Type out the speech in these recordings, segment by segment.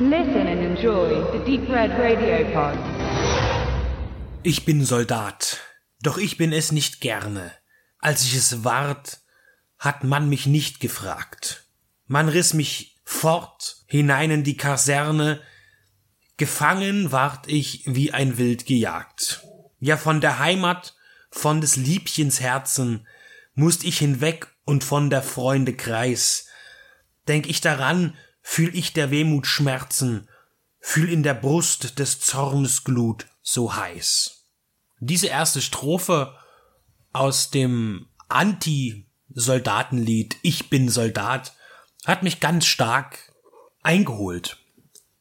Listen and enjoy the Deep Red Radio Pod. Ich bin Soldat, doch ich bin es nicht gerne. Als ich es ward, hat man mich nicht gefragt. Man riss mich fort hinein in die Kaserne, gefangen ward ich wie ein Wild gejagt. Ja, von der Heimat, von des Liebchens Herzen, musst ich hinweg und von der Freunde Kreis. Denk ich daran, fühl ich der Wehmut Schmerzen, fühl in der Brust des Zornes Glut so heiß. Diese erste Strophe aus dem Anti-Soldatenlied Ich bin Soldat hat mich ganz stark eingeholt,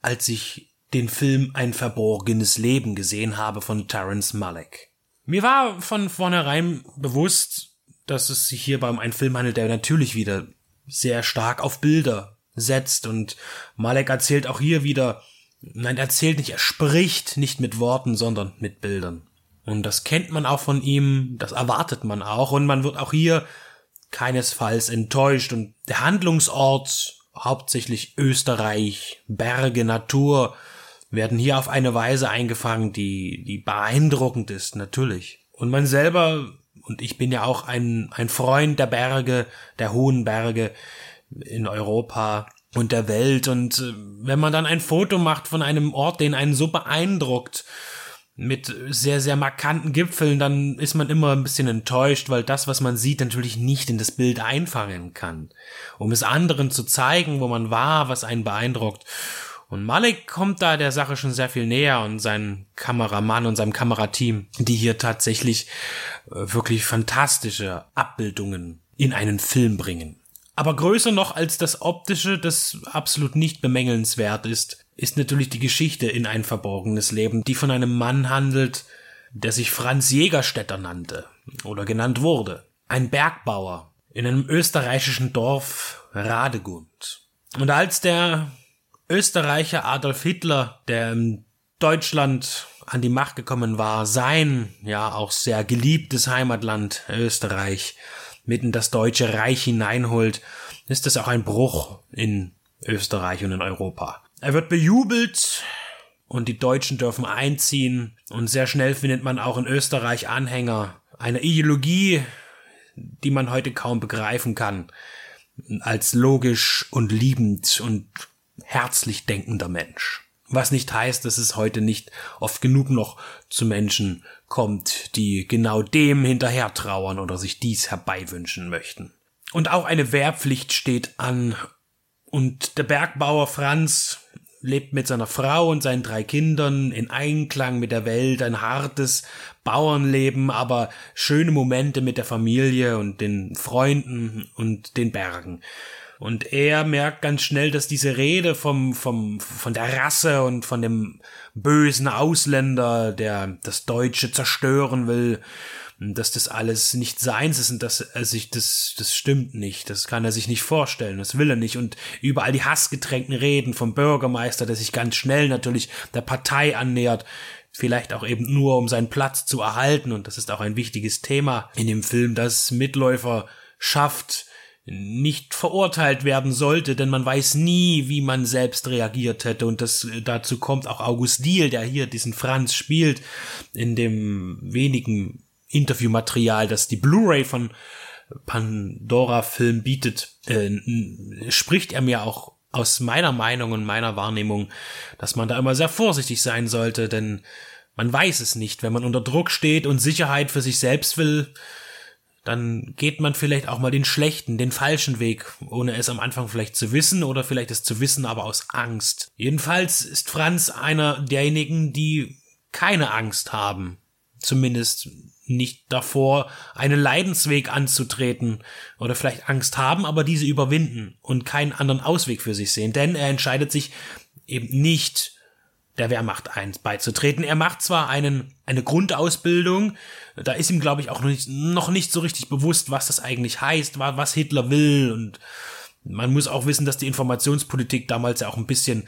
als ich den Film Ein verborgenes Leben gesehen habe von Terence Malick. Mir war von vornherein bewusst, dass es sich hierbei um einen Film handelt, der natürlich wieder sehr stark auf Bilder setzt und Malek erzählt auch hier wieder, nein, er erzählt nicht, er spricht nicht mit Worten, sondern mit Bildern. Und das kennt man auch von ihm, das erwartet man auch und man wird auch hier keinesfalls enttäuscht und der Handlungsort, hauptsächlich Österreich, Berge, Natur, werden hier auf eine Weise eingefangen, die, die beeindruckend ist, natürlich. Und man selber, und ich bin ja auch ein, ein Freund der Berge, der hohen Berge in Europa und der Welt, und äh, wenn man dann ein Foto macht von einem Ort, den einen so beeindruckt, mit sehr, sehr markanten Gipfeln, dann ist man immer ein bisschen enttäuscht, weil das, was man sieht, natürlich nicht in das Bild einfangen kann. Um es anderen zu zeigen, wo man war, was einen beeindruckt. Und Malik kommt da der Sache schon sehr viel näher und sein Kameramann und seinem Kamerateam, die hier tatsächlich äh, wirklich fantastische Abbildungen in einen Film bringen. Aber größer noch als das Optische, das absolut nicht bemängelnswert ist, ist natürlich die Geschichte in ein verborgenes Leben, die von einem Mann handelt, der sich Franz Jägerstätter nannte oder genannt wurde. Ein Bergbauer in einem österreichischen Dorf Radegund. Und als der Österreicher Adolf Hitler, der in Deutschland an die Macht gekommen war, sein, ja, auch sehr geliebtes Heimatland Österreich mitten das Deutsche Reich hineinholt, ist das auch ein Bruch in Österreich und in Europa. Er wird bejubelt und die Deutschen dürfen einziehen und sehr schnell findet man auch in Österreich Anhänger einer Ideologie, die man heute kaum begreifen kann, als logisch und liebend und herzlich denkender Mensch. Was nicht heißt, dass es heute nicht oft genug noch zu Menschen kommt, die genau dem hinterher trauern oder sich dies herbeiwünschen möchten. Und auch eine Wehrpflicht steht an. Und der Bergbauer Franz lebt mit seiner Frau und seinen drei Kindern in Einklang mit der Welt, ein hartes Bauernleben, aber schöne Momente mit der Familie und den Freunden und den Bergen. Und er merkt ganz schnell, dass diese Rede vom, vom, von der Rasse und von dem bösen Ausländer, der das Deutsche zerstören will, dass das alles nicht seins ist und dass er sich das, das stimmt nicht. Das kann er sich nicht vorstellen. Das will er nicht. Und überall die hassgetränkten Reden vom Bürgermeister, der sich ganz schnell natürlich der Partei annähert, vielleicht auch eben nur um seinen Platz zu erhalten. Und das ist auch ein wichtiges Thema in dem Film, dass Mitläufer schafft, nicht verurteilt werden sollte, denn man weiß nie, wie man selbst reagiert hätte. Und das äh, dazu kommt auch August Diehl, der hier diesen Franz spielt, in dem wenigen Interviewmaterial, das die Blu-ray von Pandora Film bietet, äh, spricht er mir auch aus meiner Meinung und meiner Wahrnehmung, dass man da immer sehr vorsichtig sein sollte, denn man weiß es nicht, wenn man unter Druck steht und Sicherheit für sich selbst will, dann geht man vielleicht auch mal den schlechten, den falschen Weg, ohne es am Anfang vielleicht zu wissen oder vielleicht es zu wissen, aber aus Angst. Jedenfalls ist Franz einer derjenigen, die keine Angst haben. Zumindest nicht davor, einen Leidensweg anzutreten oder vielleicht Angst haben, aber diese überwinden und keinen anderen Ausweg für sich sehen. Denn er entscheidet sich eben nicht der Wehrmacht eins beizutreten. Er macht zwar einen, eine Grundausbildung, da ist ihm, glaube ich, auch noch nicht, noch nicht so richtig bewusst, was das eigentlich heißt, was Hitler will und man muss auch wissen, dass die Informationspolitik damals ja auch ein bisschen,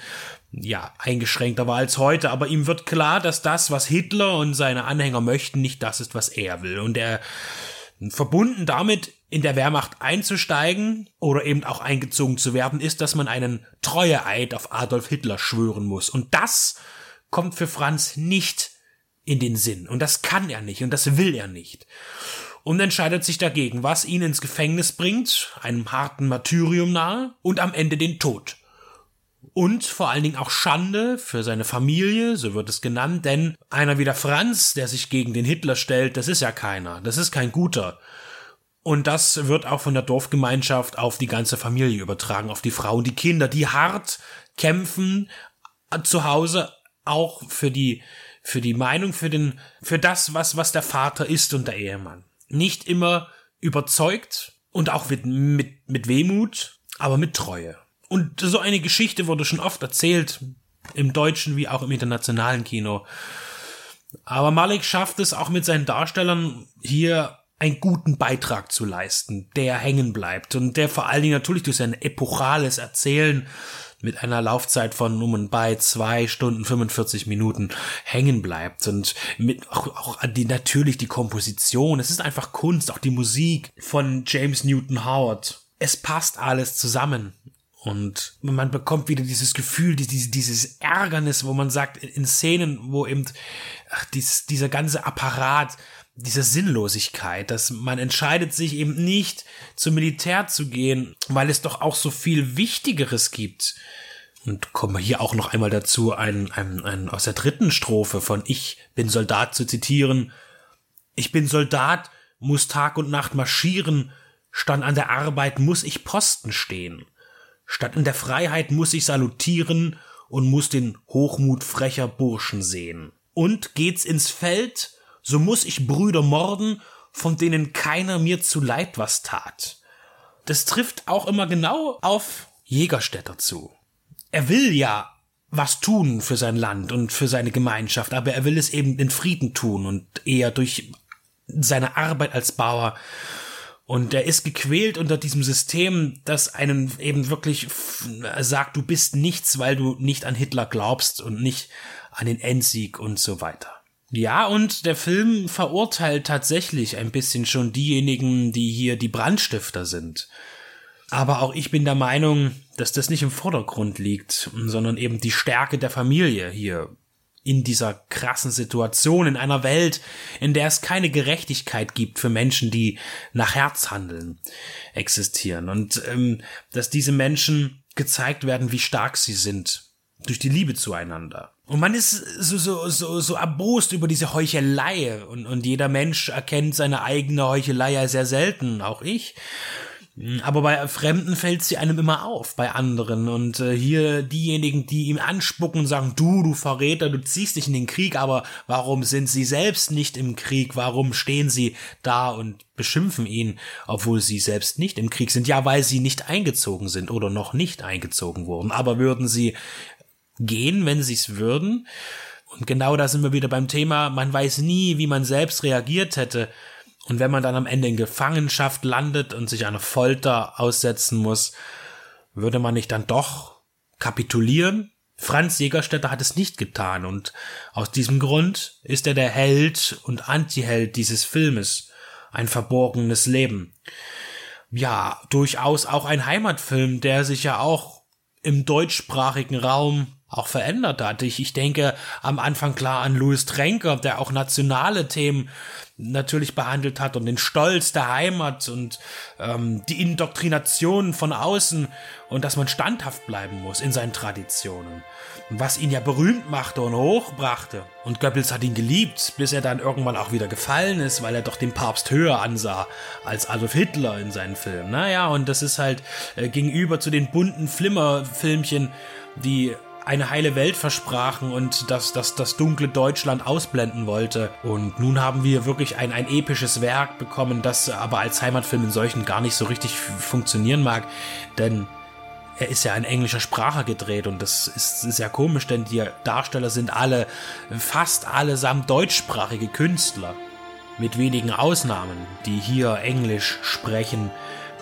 ja, eingeschränkter war als heute, aber ihm wird klar, dass das, was Hitler und seine Anhänger möchten, nicht das ist, was er will. Und er Verbunden damit, in der Wehrmacht einzusteigen oder eben auch eingezogen zu werden, ist, dass man einen Treueeid auf Adolf Hitler schwören muss. Und das kommt für Franz nicht in den Sinn. Und das kann er nicht und das will er nicht. Und entscheidet sich dagegen, was ihn ins Gefängnis bringt, einem harten Martyrium nahe und am Ende den Tod. Und vor allen Dingen auch Schande für seine Familie, so wird es genannt, denn einer wie der Franz, der sich gegen den Hitler stellt, das ist ja keiner, das ist kein guter. Und das wird auch von der Dorfgemeinschaft auf die ganze Familie übertragen, auf die Frau und die Kinder, die hart kämpfen zu Hause auch für die für die Meinung, für den, für das, was, was der Vater ist und der Ehemann. Nicht immer überzeugt und auch mit, mit, mit Wehmut, aber mit Treue. Und so eine Geschichte wurde schon oft erzählt, im deutschen wie auch im internationalen Kino. Aber Malik schafft es auch mit seinen Darstellern hier einen guten Beitrag zu leisten, der hängen bleibt und der vor allen Dingen natürlich durch sein epochales Erzählen mit einer Laufzeit von um und bei zwei Stunden 45 Minuten hängen bleibt und mit auch, auch die natürlich die Komposition. Es ist einfach Kunst, auch die Musik von James Newton Howard. Es passt alles zusammen. Und man bekommt wieder dieses Gefühl, dieses, dieses Ärgernis, wo man sagt, in Szenen, wo eben ach, dies, dieser ganze Apparat, diese Sinnlosigkeit, dass man entscheidet sich eben nicht zum Militär zu gehen, weil es doch auch so viel Wichtigeres gibt. Und kommen wir hier auch noch einmal dazu, ein, ein, ein aus der dritten Strophe von Ich bin Soldat zu zitieren. Ich bin Soldat, muss Tag und Nacht marschieren, stand an der Arbeit muss ich Posten stehen. Statt in der Freiheit muss ich salutieren und muss den Hochmut frecher Burschen sehen. Und geht's ins Feld, so muss ich Brüder morden, von denen keiner mir zu Leid was tat. Das trifft auch immer genau auf Jägerstädter zu. Er will ja was tun für sein Land und für seine Gemeinschaft, aber er will es eben in Frieden tun und eher durch seine Arbeit als Bauer. Und er ist gequält unter diesem System, das einen eben wirklich sagt, du bist nichts, weil du nicht an Hitler glaubst und nicht an den Endsieg und so weiter. Ja, und der Film verurteilt tatsächlich ein bisschen schon diejenigen, die hier die Brandstifter sind. Aber auch ich bin der Meinung, dass das nicht im Vordergrund liegt, sondern eben die Stärke der Familie hier in dieser krassen Situation, in einer Welt, in der es keine Gerechtigkeit gibt für Menschen, die nach Herz handeln, existieren. Und ähm, dass diese Menschen gezeigt werden, wie stark sie sind, durch die Liebe zueinander. Und man ist so, so, so, so erbost über diese Heuchelei und, und jeder Mensch erkennt seine eigene Heuchelei sehr selten, auch ich. Aber bei Fremden fällt sie einem immer auf, bei anderen. Und äh, hier diejenigen, die ihm anspucken und sagen, du, du Verräter, du ziehst dich in den Krieg, aber warum sind sie selbst nicht im Krieg? Warum stehen sie da und beschimpfen ihn, obwohl sie selbst nicht im Krieg sind? Ja, weil sie nicht eingezogen sind oder noch nicht eingezogen wurden. Aber würden sie gehen, wenn sie es würden. Und genau da sind wir wieder beim Thema, man weiß nie, wie man selbst reagiert hätte. Und wenn man dann am Ende in Gefangenschaft landet und sich einer Folter aussetzen muss, würde man nicht dann doch kapitulieren? Franz Jägerstätter hat es nicht getan und aus diesem Grund ist er der Held und Antiheld dieses Filmes. Ein verborgenes Leben. Ja, durchaus auch ein Heimatfilm, der sich ja auch im deutschsprachigen Raum auch verändert hat. Ich, ich denke am Anfang klar an Louis Tränker, der auch nationale Themen natürlich behandelt hat und den Stolz der Heimat und ähm, die Indoktrination von außen und dass man standhaft bleiben muss in seinen Traditionen. Was ihn ja berühmt machte und hochbrachte. Und Goebbels hat ihn geliebt, bis er dann irgendwann auch wieder gefallen ist, weil er doch den Papst höher ansah als Adolf Hitler in seinen Filmen. Naja, und das ist halt äh, gegenüber zu den bunten Flimmerfilmchen, die eine heile Welt versprachen und das, das, das dunkle Deutschland ausblenden wollte. Und nun haben wir wirklich ein, ein episches Werk bekommen, das aber als Heimatfilm in solchen gar nicht so richtig funktionieren mag. Denn er ist ja in englischer Sprache gedreht und das ist sehr komisch, denn die Darsteller sind alle, fast allesamt deutschsprachige Künstler. Mit wenigen Ausnahmen, die hier Englisch sprechen,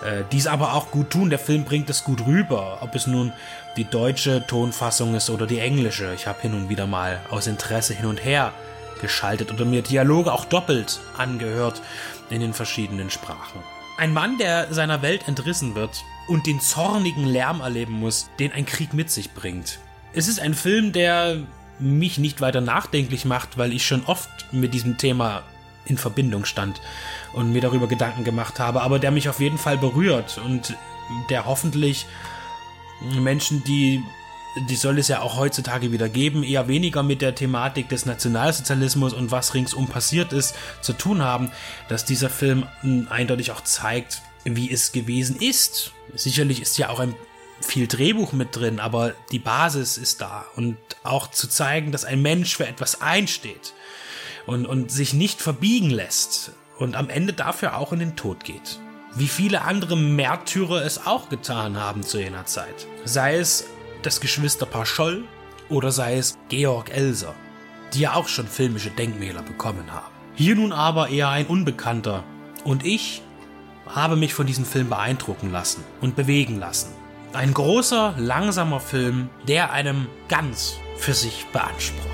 äh, dies aber auch gut tun. Der Film bringt es gut rüber, ob es nun die deutsche Tonfassung ist oder die englische. Ich habe hin und wieder mal aus Interesse hin und her geschaltet oder mir Dialoge auch doppelt angehört in den verschiedenen Sprachen. Ein Mann, der seiner Welt entrissen wird und den zornigen Lärm erleben muss, den ein Krieg mit sich bringt. Es ist ein Film, der mich nicht weiter nachdenklich macht, weil ich schon oft mit diesem Thema in Verbindung stand und mir darüber Gedanken gemacht habe, aber der mich auf jeden Fall berührt und der hoffentlich Menschen, die die soll es ja auch heutzutage wieder geben, eher weniger mit der Thematik des Nationalsozialismus und was ringsum passiert ist, zu tun haben, dass dieser Film eindeutig auch zeigt, wie es gewesen ist. Sicherlich ist ja auch ein viel Drehbuch mit drin, aber die Basis ist da und auch zu zeigen, dass ein Mensch für etwas einsteht und, und sich nicht verbiegen lässt und am Ende dafür auch in den Tod geht. Wie viele andere Märtyrer es auch getan haben zu jener Zeit. Sei es das Geschwisterpaar Scholl oder sei es Georg Elser, die ja auch schon filmische Denkmäler bekommen haben. Hier nun aber eher ein Unbekannter und ich habe mich von diesem Film beeindrucken lassen und bewegen lassen. Ein großer, langsamer Film, der einem ganz für sich beansprucht.